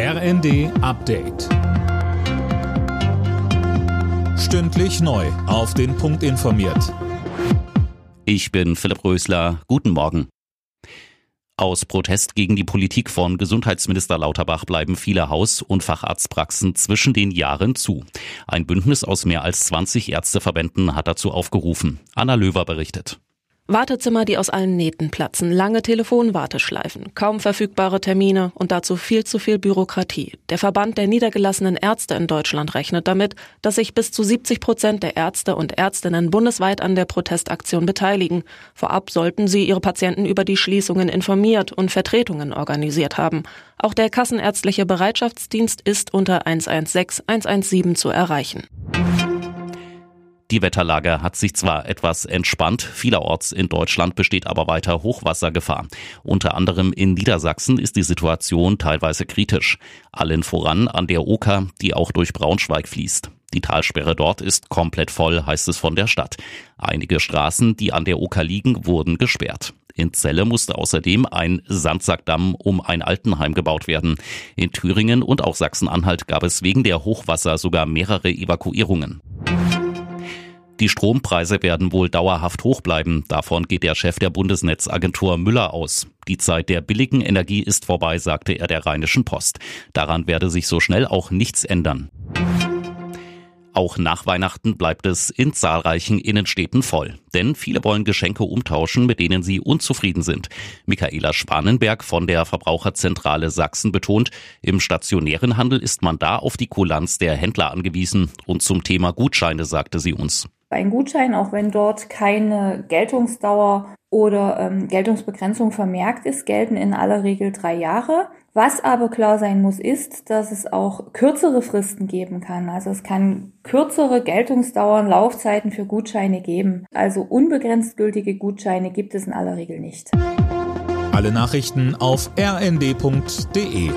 RND Update. Stündlich neu. Auf den Punkt informiert. Ich bin Philipp Rösler. Guten Morgen. Aus Protest gegen die Politik von Gesundheitsminister Lauterbach bleiben viele Haus- und Facharztpraxen zwischen den Jahren zu. Ein Bündnis aus mehr als 20 Ärzteverbänden hat dazu aufgerufen. Anna Löwer berichtet. Wartezimmer, die aus allen Nähten platzen, lange Telefonwarteschleifen, kaum verfügbare Termine und dazu viel zu viel Bürokratie. Der Verband der niedergelassenen Ärzte in Deutschland rechnet damit, dass sich bis zu 70 Prozent der Ärzte und Ärztinnen bundesweit an der Protestaktion beteiligen. Vorab sollten sie ihre Patienten über die Schließungen informiert und Vertretungen organisiert haben. Auch der kassenärztliche Bereitschaftsdienst ist unter 116 117 zu erreichen. Die Wetterlage hat sich zwar etwas entspannt, vielerorts in Deutschland besteht aber weiter Hochwassergefahr. Unter anderem in Niedersachsen ist die Situation teilweise kritisch. Allen voran an der Oker, die auch durch Braunschweig fließt. Die Talsperre dort ist komplett voll, heißt es von der Stadt. Einige Straßen, die an der Oker liegen, wurden gesperrt. In Celle musste außerdem ein Sandsackdamm um ein Altenheim gebaut werden. In Thüringen und auch Sachsen-Anhalt gab es wegen der Hochwasser sogar mehrere Evakuierungen. Die Strompreise werden wohl dauerhaft hoch bleiben. Davon geht der Chef der Bundesnetzagentur Müller aus. Die Zeit der billigen Energie ist vorbei, sagte er der Rheinischen Post. Daran werde sich so schnell auch nichts ändern. Auch nach Weihnachten bleibt es in zahlreichen Innenstädten voll. Denn viele wollen Geschenke umtauschen, mit denen sie unzufrieden sind. Michaela Spanenberg von der Verbraucherzentrale Sachsen betont, im stationären Handel ist man da auf die Kulanz der Händler angewiesen. Und zum Thema Gutscheine sagte sie uns. Ein Gutschein, auch wenn dort keine Geltungsdauer oder ähm, Geltungsbegrenzung vermerkt ist, gelten in aller Regel drei Jahre. Was aber klar sein muss, ist, dass es auch kürzere Fristen geben kann. Also es kann kürzere Geltungsdauern, Laufzeiten für Gutscheine geben. Also unbegrenzt gültige Gutscheine gibt es in aller Regel nicht. Alle Nachrichten auf rnd.de